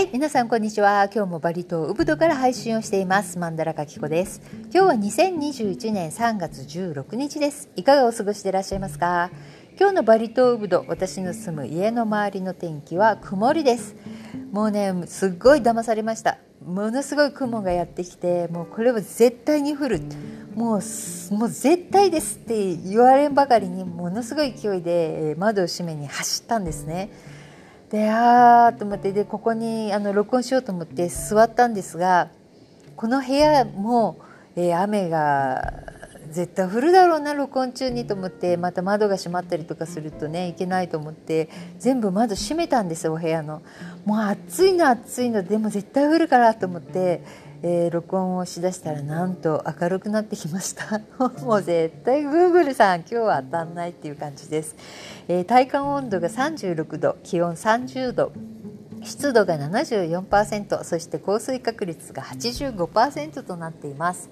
はい皆さんこんにちは。今日もバリ島ウブドから配信をしています。マンダラカキコです。今日は2021年3月16日です。いかがお過ごしでいらっしゃいますか？今日のバリ島ウブド私の住む家の周りの天気は曇りです。もうねすっごい騙されました。ものすごい雲がやってきてもうこれは絶対に降る。もうもう絶対ですって言われんばかりにものすごい勢いで窓を閉めに走ったんですね。であーと思ってでここにあの録音しようと思って座ったんですがこの部屋も、えー、雨が絶対降るだろうな録音中にと思ってまた窓が閉まったりとかするとねいけないと思って全部窓閉めたんですお部屋の。もう暑いの暑いの。でも絶対降るからと思ってえー、録音をしだしたらなんと明るくなってきました。もう絶対 Google さん今日は当たんないっていう感じです、えー、体感温度が36度気温30度湿度が74%そして降水確率が85%となっています。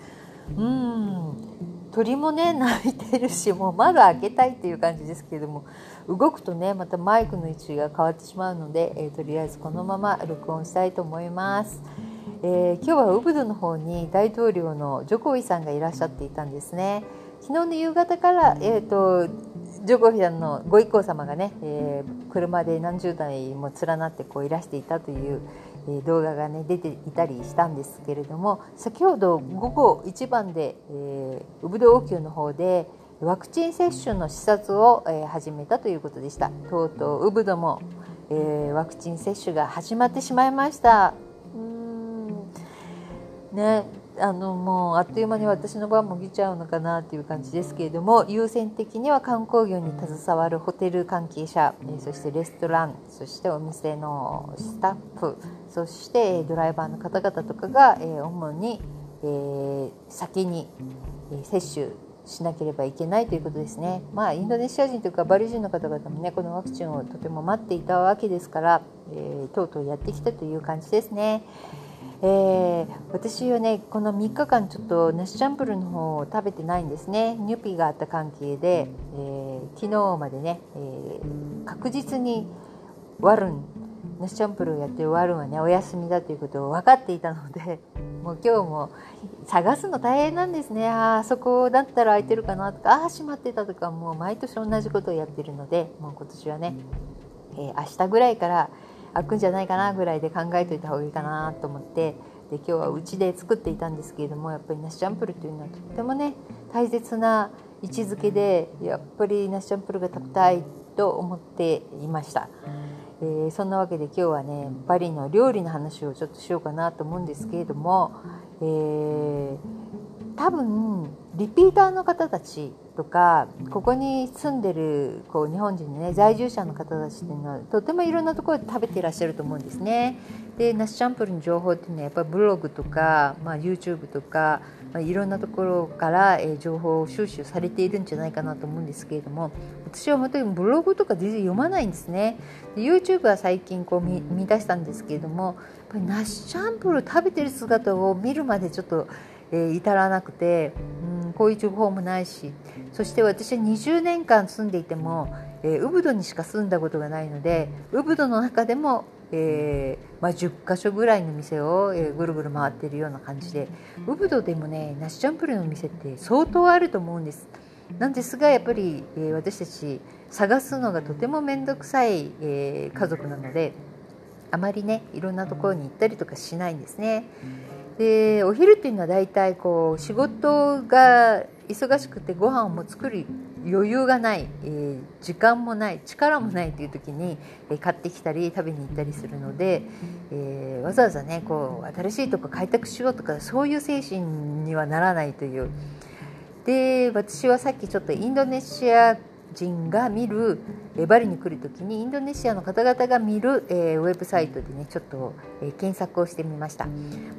うん鳥もね鳴いてるしもう窓開けたいっていう感じですけれども動くとねまたマイクの位置が変わってしまうので、えー、とりあえずこのまま録音したいと思います。えー、今日はウブドの方に大統領のジョコビさんがいらっしゃっていたんですね。昨日の夕方から、えーと、ジョコビさんのご一行様がね、えー、車で何十台も連なってこういらしていたという、え、動画がね出ていたりしたんですけれども先ほど午後一番で、えー、ウブド王宮の方でワクチン接種の視察を、え、始めたということでしたとうとうウブドも、えー、ワクチン接種が始まってしまいましたねあのもうあっという間に私の番も来ちゃうのかなっていう感じですけれども優先的には観光業に携わるホテル関係者そしてレストランそしてお店のスタッフそしてドライバーの方々とかが主に先に接種しなければいけないということですね。まあ、インドネシア人というかバリ人の方々もねこのワクチンをとても待っていたわけですから、えー、とうとうやってきたという感じですね。えー、私はねこの3日間ちょっとナシチャンプルの方を食べてないんですね。ニュピーがあった関係で、えー、昨日までね、えー、確実にワルンナシチャンプルをやってるワルンはねお休みだということを分かっていたので もう今日も探すの大変なんですね。あそこだったら空いてるかなとかああ閉まってたとかもう毎年同じことをやってるのでもう今年はね、えー、明日ぐらいから開くんじゃないかなぐらいで考えといた方がいいかなと思ってで今日はうちで作っていたんですけれどもやっぱりナシチャンプルというのはとってもね大切な位置づけでやっぱりナシチャンプルが食べたいと思っていました。えー、そんなわけで今日はねバリの料理の話をちょっとしようかなと思うんですけれども、えー、多分リピーターの方たちとかここに住んでるこう日本人の、ね、在住者の方たちっていうのはとてもいろんなところで食べていらっしゃると思うんですね。でナスチャンプルの情報っていうのはやっぱりブログとか、まあ、YouTube とか、まあ、いろんなところから、え情報を収集されているんじゃないかなと思うんですけれども私は本当にブログとか全然読まないんですね。で YouTube は最近こう見見出したんですけれどもやっぱりナスチャンプル食べてる姿を見るまでちょっと、えー、至らなくて。うんこういう情報もないしそして私は20年間住んでいても、えー、ウブドにしか住んだことがないのでウブドの中でも、えー、まあ、10か所ぐらいの店を、えー、ぐるぐる回っているような感じでウブドでもねナシチャンプルの店って相当あると思うんです。なんですがやっぱり、えー、私たち探すのがとても面倒くさい、え家族なのであまりねいろんなところに行ったりとかしないんですね。でお昼っていうのは大体こう仕事が忙しくてご飯をも作る余裕がない、えー、時間もない力もないという時に、えー、買ってきたり食べに行ったりするので、えー、わざわざねこう新しいとこ開拓しようとかそういう精神にはならないという。で私はさっきちょっとインドネシア人が見る、えバリに来る時にインドネシアの方々が見る、えウェブサイトでねちょっと、え検索をしてみました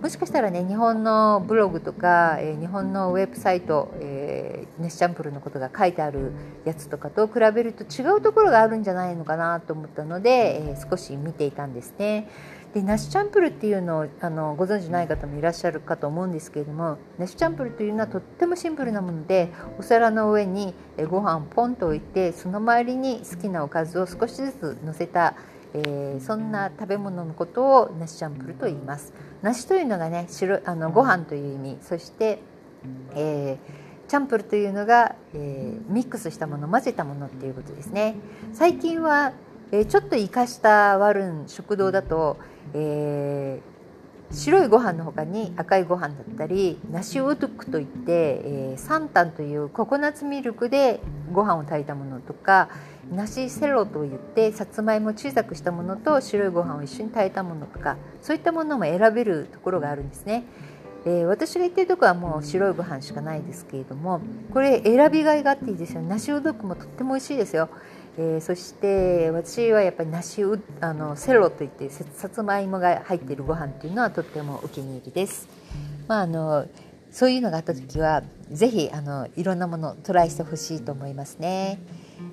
もしかしたらね日本のブログとか、え日本のウェブサイト、えネスチャンプルのことが書いてあるやつとかと比べると違うところがあるんじゃないのかなと思ったので、え少し見ていたんですね。でナシチャンプルっていうのをあのご存じない方もいらっしゃるかと思うんですけれどもナシチャンプルというのはとってもシンプルなものでお皿の上にご飯をポンと置いてその周りに好きなおかずを少しずつ乗せたえー、そんな食べ物のことを梨チャンプルと言います。梨というのがね白あのご飯という意味。そして、えー、チャンプルというのが、えー、ミックスしたもの混ぜたものっていうことですね。最近は、えちょっと生かしたワルン食堂だと、え白いご飯の他に赤いご飯だったりナシウドゥクといって、えー、サンタンというココナッツミルクでご飯を炊いたものとかナシセロといってさつまいも小さくしたものと白いご飯を一緒に炊いたものとかそういったものも選べるところがあるんですね。えー、私が言ってるとこはもう白いご飯しかないですけれどもこれ選びがいがあっていいですよナシウドゥクもとっても美味しいですよ。えー、そして私はやっぱり梨うあのセロといってさつまいもが入っているご飯っていうのはとってもお気に入りです。まあ、あのそういうのがあった時はぜひあのいろんなものトライしてほしいと思いますね。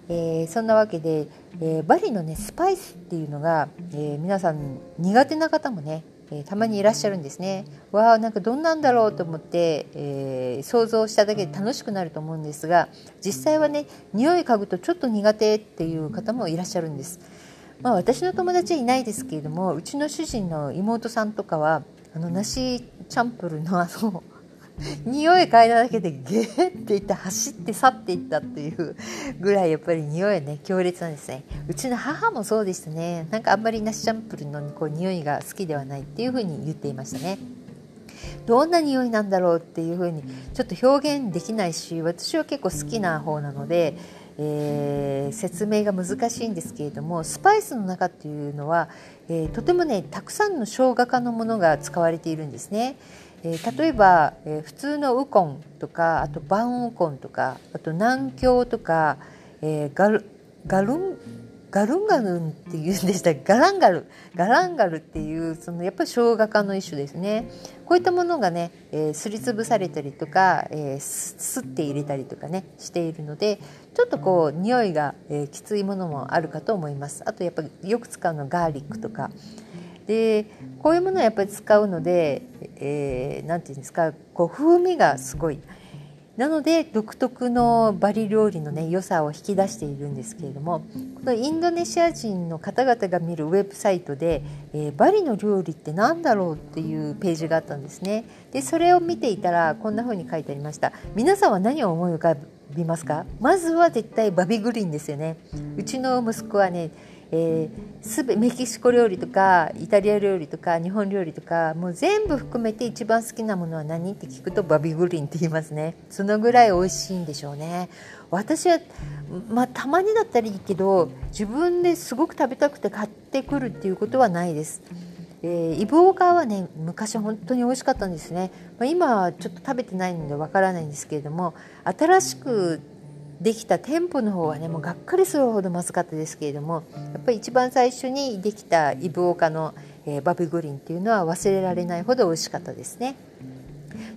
えー、そんなわけで、えー、バリのねスパイスっていうのが、え、皆さん苦手な方もねえー、たまにいらっしゃるんですね。わあなんかどんなんだろうと思って、えー、想像しただけで楽しくなると思うんですが実際はね匂い嗅ぐとちょっと苦手っていう方もいらっしゃるんです。まあ、私の友達はいないですけれどもうちの主人の妹さんとかはあの梨チャンプルのあの匂い嗅いだだけでゲーっていって走って去っていったっていうぐらいやっぱり匂いね強烈なんですね。うちの母もそうでしたね。なんかあんまりナシャンプルのこう匂いが好きではないっていうふうに言っていましたね。どんな匂いなんだろうっていうふうにちょっと表現できないし私は結構好きな方なので、えー、説明が難しいんですけれどもスパイスの中っていうのは、えー、とてもねたくさんの生姜科のものが使われているんですね。えー、例えば、えー、普通のウコンとかあとバンウコンとかあと南京とか、えー、ガルガルンガルンガルンっていうんでしたガランガルガランガルっていうそのやっぱり生姜科の一種ですね。こういったものがね、えー、すりつぶされたりとか、えー、すって入れたりとかねしているのでちょっとこう匂いが、えー、きついものもあるかと思います。あとやっぱりよく使うのガーリックとか。でこういうものをやっぱり使うので何、えー、て言うんですかこう風味がすごい。なので独特のバリ料理のね良さを引き出しているんですけれどもこのインドネシア人の方々が見るウェブサイトで、えー、バリの料理って何だろうっていうページがあったんですね。でそれを見ていたらこんな風に書いてありました。皆さんは何を思い浮かびますか？まずは絶対バビグリーンですよね。うちの息子はねえー、すべメキシコ料理とかイタリア料理とか日本料理とかもう全部含めて一番好きなものは何って聞くとバビグリンって言いますね。そのぐらい美味しいんでしょうね。私はまあたまにだったらいいけど自分ですごく食べたくて買ってくるっていうことはないです。えー、イブオカーはね昔本当に美味しかったんですね、まあ、今はちょっと食べてないのでわからないんですけれども新しくできた店舗の方はねもうがっかりするほどまずかったですけれどもやっぱり一番最初にできたイブオカの、えー、バビグリンっていうのは忘れられないほど美味しかったですね。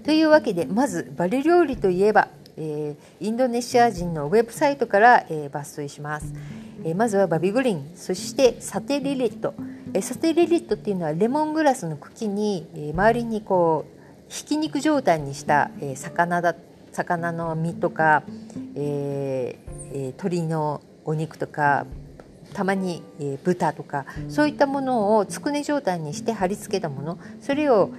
というわけでまずバリ料理といえば、えー、インドネシア人のウェブサイトから、えー、抜粋します、えー、まずはバビグリンそしてサテリリット、えー、サテリリットっていうのはレモングラスの茎に、えー、周りにこうひき肉状態にした、えー、魚だ魚の身とか、えー、鶏のお肉とかたまに、えー、豚とかそういったものをつくね状態にして貼り付けたものそれを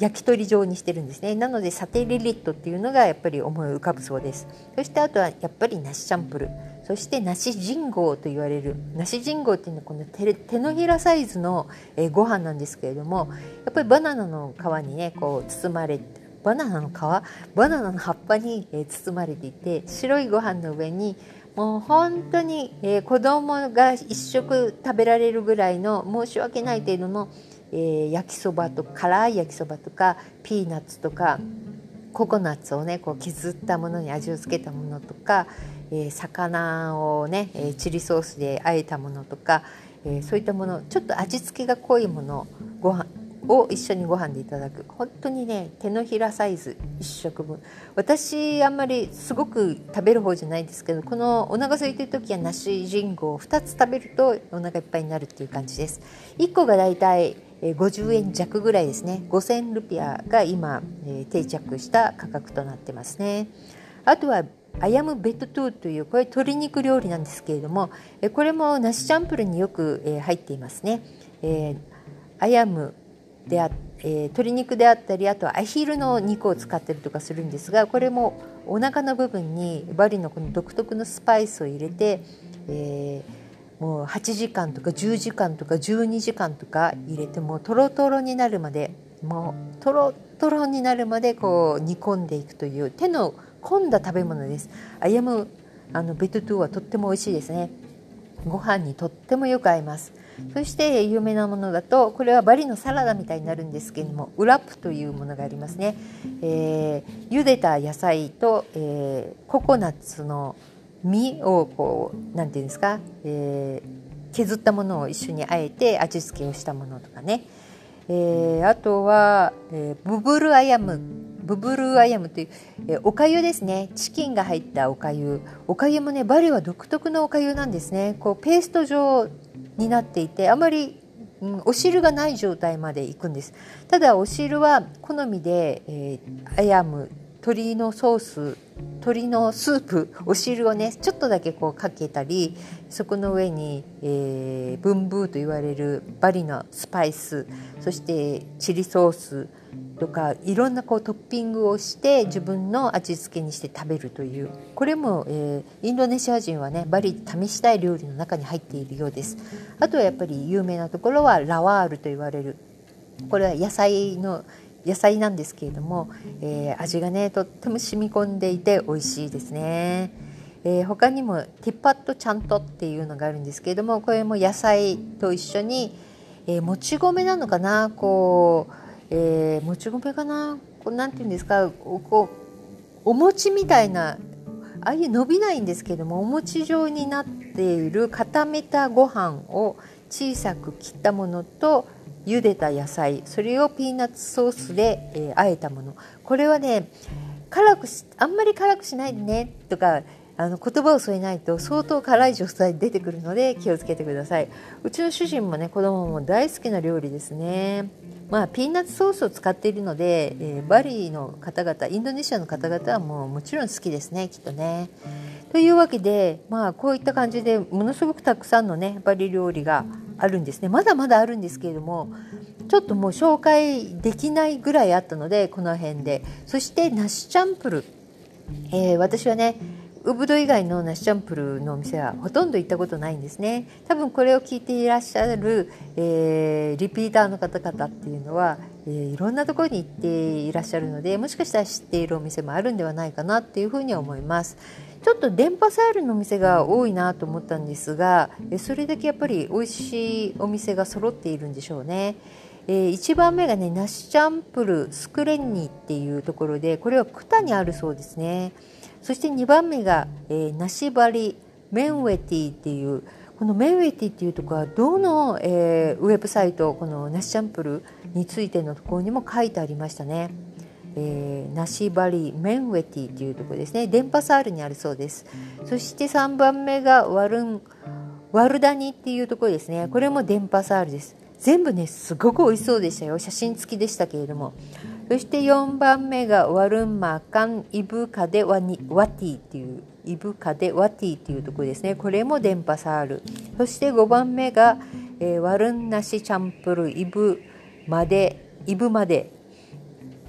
焼き鳥状にしてるんですね。なのでサテリリットっていうのがやっぱり思い浮かぶそうです。そしてあとはやっぱり梨チャンプル。そして梨人号と言われる。梨人号っていうのはこの手のひらサイズの、え、ご飯なんですけれどもやっぱりバナナの皮にねこう包まれてバナナの皮バナナの葉っぱに、え包まれていて白いご飯の上にもう本当に、えー、子供が一食食べられるぐらいの申し訳ない程度の、えー、焼きそばと辛い焼きそばとかピーナッツとかココナッツをねこう削ったものに味をつけたものとか、えー、魚をね、えチリソースで和えたものとか、えそういったものちょっと味付けが濃いものご飯を一緒にご飯でいただく。本当にね手のひらサイズ1食分。私あんまりすごく食べる方じゃないですけどこのお腹空いてる時は梨人号を2つ食べるとお腹いっぱいになるっていう感じです。1個がだいたい50円弱ぐらいですね。5000ルピアが今定着した価格となってますね。あとはアヤムベッドトゥーというこれ鶏肉料理なんですけれどもこれも梨チャンプルによく入っていますね。えー、アヤムであ、えー、鶏肉であったりあとはアヒルの肉を使ったりとかするんですがこれもお腹の部分にバリのこの独特のスパイスを入れて、えー、もう8時間とか10時間とか12時間とか入れてもトロトロになるまでもうトロトロになるまでこう煮込んでいくという手の込んだ食べ物です。アヤムあのベトトゥはとっても美味しいですね。ご飯にとってもよく合います。そして有名なものだとこれはバリのサラダみたいになるんですけれどもウラップというものがありますね、えー、茹でた野菜と、えー、ココナッツの実をこう何て言うんですか、えー、削ったものを一緒にあえて味付けをしたものとかね、えー、あとは、えー、ブブルアヤム。ブブルアヤムという、えー、おかゆですね。チキンが入ったおかゆ。おかゆもねバリは独特のおかゆなんですね。こうペースト状になっていてあまり、うん、お汁がない状態までいくんです。ただお汁は好みで、えー、アヤム鶏のソース鶏のスープお汁をねちょっとだけこうかけたりそこの上に、えー、ブンブーと言われるバリのスパイスそしてチリソースとかいろんなこうトッピングをして自分の味付けにして食べるという。これも、えー、インドネシア人はねバリ試したい料理の中に入っているようです。あとはやっぱり有名なところはラワールと言われる。これは野菜の野菜なんですけれども、えー、味がねとっても染み込んでいて美味しいですね、えー、他にもティッパットちゃんとっていうのがあるんですけれどもこれも野菜と一緒に、えー、もち米なのかなこうえー、もち米かなこうなんていうんですかこうお餅みたいなああいう伸びないんですけどもお餅状になっている固めたご飯を小さく切ったものと茹でた野菜それをピーナッツソースで、えー、和えたもの。これはね辛くしあんまり辛くしないでねとかあの言葉を添えないと相当辛い状態出てくるので気をつけてください。うちの主人もね子供も大好きな料理ですね。まあ、ピーナッツソースを使っているので、えー、バリの方々インドネシアの方々はもうもちろん好きですねきっとね。というわけで、まあ、こういった感じでものすごくたくさんのねバリ料理があるんですね。まだまだあるんですけれどもちょっともう紹介できないぐらいあったのでこの辺で。そしてナシチャンプル、えー、私はねウブド以外のナシチャンプルのお店はほとんど行ったことないんですね。多分これを聞いていらっしゃる、えー、リピーターの方々っていうのは、えー、いろんなところに行っていらっしゃるのでもしかしたら知っているお店もあるんではないかなっていうふうに思います。ちょっと電波サールのお店が多いなと思ったんですがそれだけやっぱり美味しいお店が揃っているんでしょうねえー、1番目がねナシチャンプルスクレンニっていうところでこれはクタにあるそうですねそして2番目が、えー、ナシバリメンウェティっていうこのメンウェティっていうところはどの、えー、ウェブサイトこのナシチャンプルについてのところにも書いてありましたね。えー、ナシバリメンウェティっていうところですね。電波サールにあるそうです。そして3番目がワルンワルダニっていうところですね。これも電波サールです。全部ねすごく美味しそうでしたよ。写真付きでしたけれども。そして4番目がワルンマカンイブカデワニワティっていうイブカデワティっていうところですね。これも電波サール。そして5番目が、えー、ワルンナシチャンプルイブまでイブまで、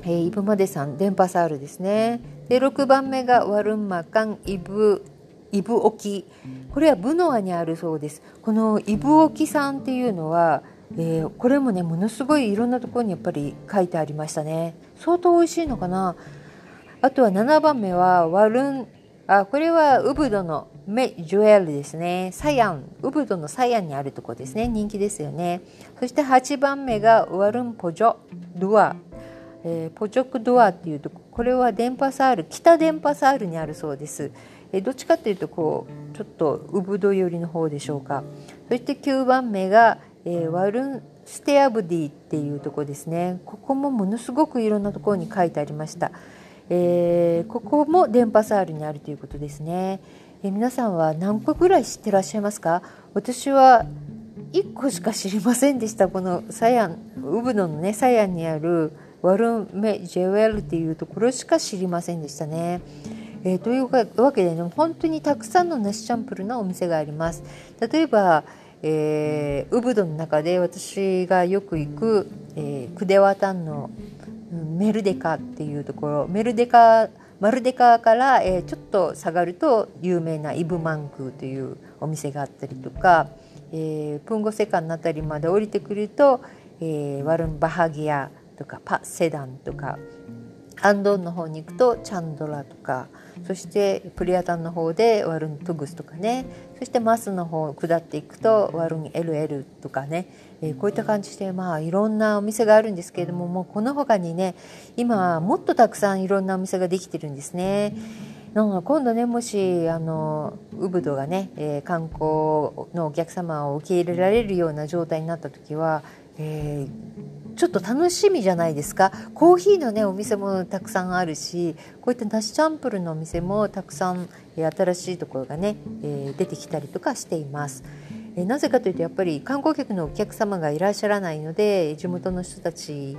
えー、イブまでさん電波サールですね。で6番目がワルンマカンイブイブオキ。これはブノアにあるそうです。このイブオキさんっていうのはえー、これもねものすごいいろんなところにやっぱり書いてありましたね。相当美味しいのかな。あとは7番目はワルンあこれはウブドのメジュエルですね。サヤン。ウブドのサヤンにあるとこですね。人気ですよね。そして8番目がワルンポジョドゥア、えー、ポジョクドアっていうとこれは電波サール北電波サールにあるそうです、えー、どっちかっていうとこうちょっとウブド寄りの方でしょうか。そして9番目がえー、ワルンステアブディっていうとこですね。ここもものすごくいろんなところに書いてありました、えー、ここも電波サールにあるということですね、えー、皆さんは何個ぐらい知ってらっしゃいますか？私は1個しか知りませんでした。このサヤンウブドのねサヤンにあるワルメジェウェルっていうところしか知りませんでしたね。えー、というわけでね本当にたくさんの梨チャンプルのお店があります。例えば、えー、ウブドの中で私がよく行く、えー、クデワタンのメルデカっていうところ。メルデカマルデカから、えー、ちょっと下がると有名なイブマンクーというお店があったりとか、えー、プンゴセカンの辺りまで降りてくると、えー、ワルンバハギアとかパセダンとかアンドンの方に行くとチャンドラとかそしてプリアタンの方でワルントゥグスとかね。そしてマスの方下っていくとワルン LL とかね、えー、こういった感じでまあいろんなお店があるんですけれどももうこの他にね今もっとたくさんいろんなお店ができてるんですね。今度ねもしあのウブドがね、えー、観光のお客様を受け入れられるような状態になった時は、えーちょっと楽しみじゃないですかコーヒーのねお店もたくさんあるしこういったナシチャンプルのお店もたくさん、え新しいところがね、え出てきたりとかしています。えなぜかというとやっぱり観光客のお客様がいらっしゃらないので地元の人たち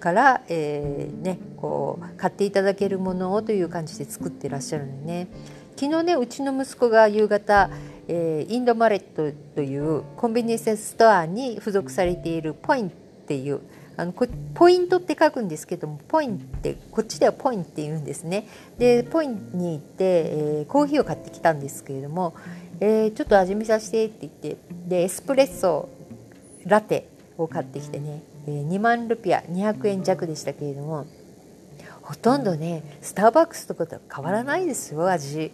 から、えー、ね、こう買っていただけるものをという感じで作ってらっしゃるのね昨日ねうちの息子が夕方、えー、インドマレットというコンビニエンスストアに付属されているポインっていうあのポイントって書くんですけどもポインってこっちではポインって言うんですねでポインに行って、えー、コーヒーを買ってきたんですけれども、えー、ちょっと味見させてって言ってでエスプレッソラテを買ってきてね、えー、2万ルピア200円弱でしたけれどもほとんどねスターバックスとかと変わらないですよ味。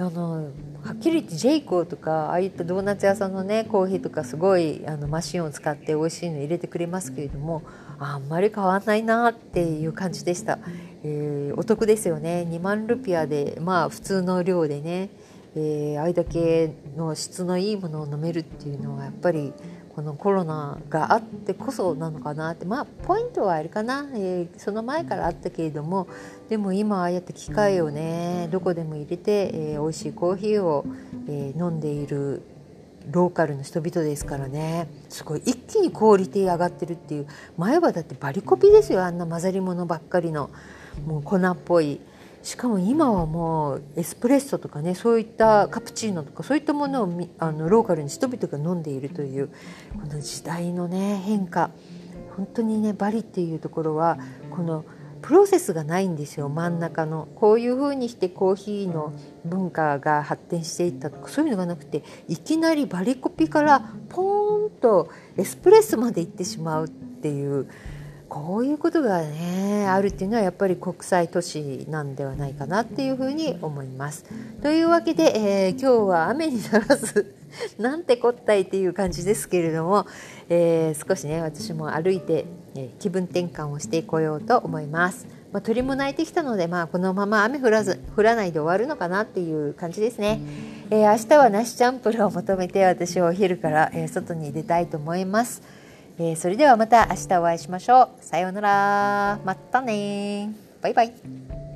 あのはっきり言ってジェイコーとかああいったドーナツ屋さんのねコーヒーとかすごいあのマシンを使って美味しいの入れてくれますけれどもあんまり変わんないなっていう感じでした、えー、お得ですよね。2万ルピアでまあ普通の量でね、えー、あれだけの質のいいものを飲めるっていうのはやっぱりこのコロナがあってこそなのかなって。まあポイントはあれかな、えー、その前からあったけれども。でも今ああやって機械をねどこでも入れて、えー、美味しいコーヒーを、えー、飲んでいるローカルの人々ですからね。すごい一気にクオリティ上がってるっていう。前はだってバリコピですよ。あんな混ざり物ばっかりの。もう粉っぽい。しかも今はもうエスプレッソとかねそういったカプチーノとかそういったものをあのローカルに人々が飲んでいるというこの時代のね変化。本当にねバリっていうところはこのプロセスがないんですよ真ん中の。こういうふうにしてコーヒーの文化が発展していったとかそういうのがなくていきなりバリコピからポーンとエスプレッソまで行ってしまうっていうこういうことがねあるっていうのはやっぱり国際都市なんではないかなっていうふうに思います。というわけで、えー、今日は雨にならず なんてこったいっていう感じですけれども、えー、少しね私も歩いて、えー、気分転換をしてこようと思います。まあ、鳥も鳴いてきたので、まあ、このまま雨降らず降らないで終わるのかなっていう感じですね。えー、明日は梨チャンプルを求めて私はお昼から、えー、外に出たいと思います。えー、それではまた明日お会いしましょう。さようなら。またねバイバイ。